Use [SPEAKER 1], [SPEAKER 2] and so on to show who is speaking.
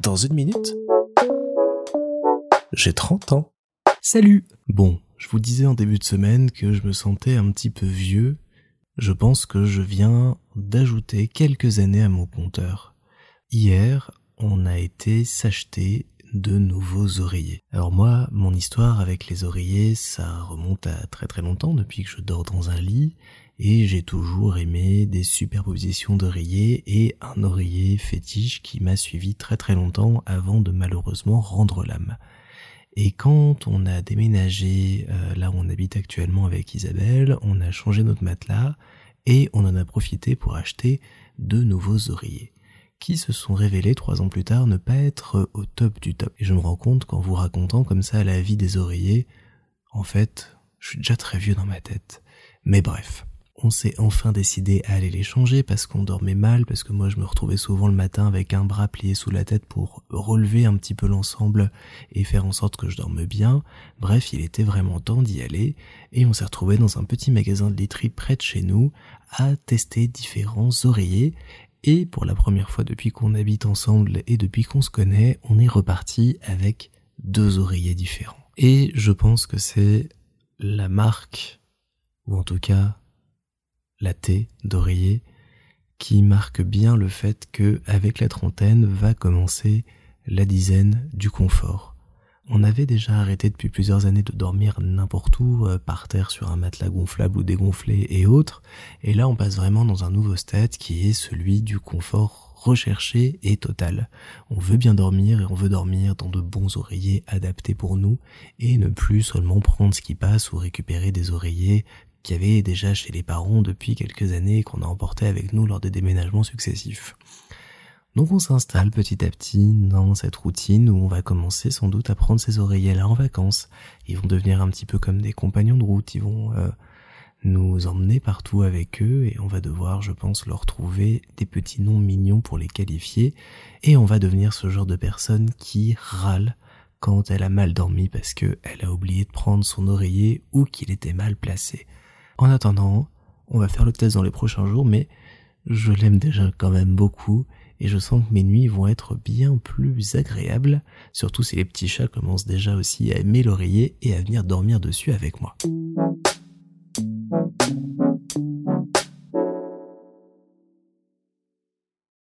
[SPEAKER 1] Dans une minute, j'ai 30 ans. Salut Bon, je vous disais en début de semaine que je me sentais un petit peu vieux. Je pense que je viens d'ajouter quelques années à mon compteur. Hier, on a été s'acheter de nouveaux oreillers. Alors moi, mon histoire avec les oreillers, ça remonte à très très longtemps depuis que je dors dans un lit et j'ai toujours aimé des superpositions d'oreillers et un oreiller fétiche qui m'a suivi très très longtemps avant de malheureusement rendre l'âme. Et quand on a déménagé euh, là où on habite actuellement avec Isabelle, on a changé notre matelas et on en a profité pour acheter de nouveaux oreillers qui se sont révélés trois ans plus tard ne pas être au top du top. Et je me rends compte qu'en vous racontant comme ça la vie des oreillers, en fait, je suis déjà très vieux dans ma tête. Mais bref, on s'est enfin décidé à aller les changer parce qu'on dormait mal, parce que moi je me retrouvais souvent le matin avec un bras plié sous la tête pour relever un petit peu l'ensemble et faire en sorte que je dorme bien. Bref, il était vraiment temps d'y aller et on s'est retrouvé dans un petit magasin de literie près de chez nous à tester différents oreillers et pour la première fois depuis qu'on habite ensemble et depuis qu'on se connaît, on est reparti avec deux oreillers différents. Et je pense que c'est la marque, ou en tout cas la T d'oreiller, qui marque bien le fait que avec la trentaine va commencer la dizaine du confort. On avait déjà arrêté depuis plusieurs années de dormir n'importe où, euh, par terre sur un matelas gonflable ou dégonflé et autres, et là on passe vraiment dans un nouveau stade qui est celui du confort recherché et total. On veut bien dormir et on veut dormir dans de bons oreillers adaptés pour nous et ne plus seulement prendre ce qui passe ou récupérer des oreillers qu'il y avait déjà chez les parents depuis quelques années qu'on a emporté avec nous lors des déménagements successifs. Donc on s'installe petit à petit dans cette routine où on va commencer sans doute à prendre ces oreillers-là en vacances. Ils vont devenir un petit peu comme des compagnons de route, ils vont euh, nous emmener partout avec eux et on va devoir, je pense, leur trouver des petits noms mignons pour les qualifier et on va devenir ce genre de personne qui râle quand elle a mal dormi parce que elle a oublié de prendre son oreiller ou qu'il était mal placé. En attendant, on va faire le test dans les prochains jours, mais je l'aime déjà quand même beaucoup et je sens que mes nuits vont être bien plus agréables, surtout si les petits chats commencent déjà aussi à aimer l'oreiller et à venir dormir dessus avec moi.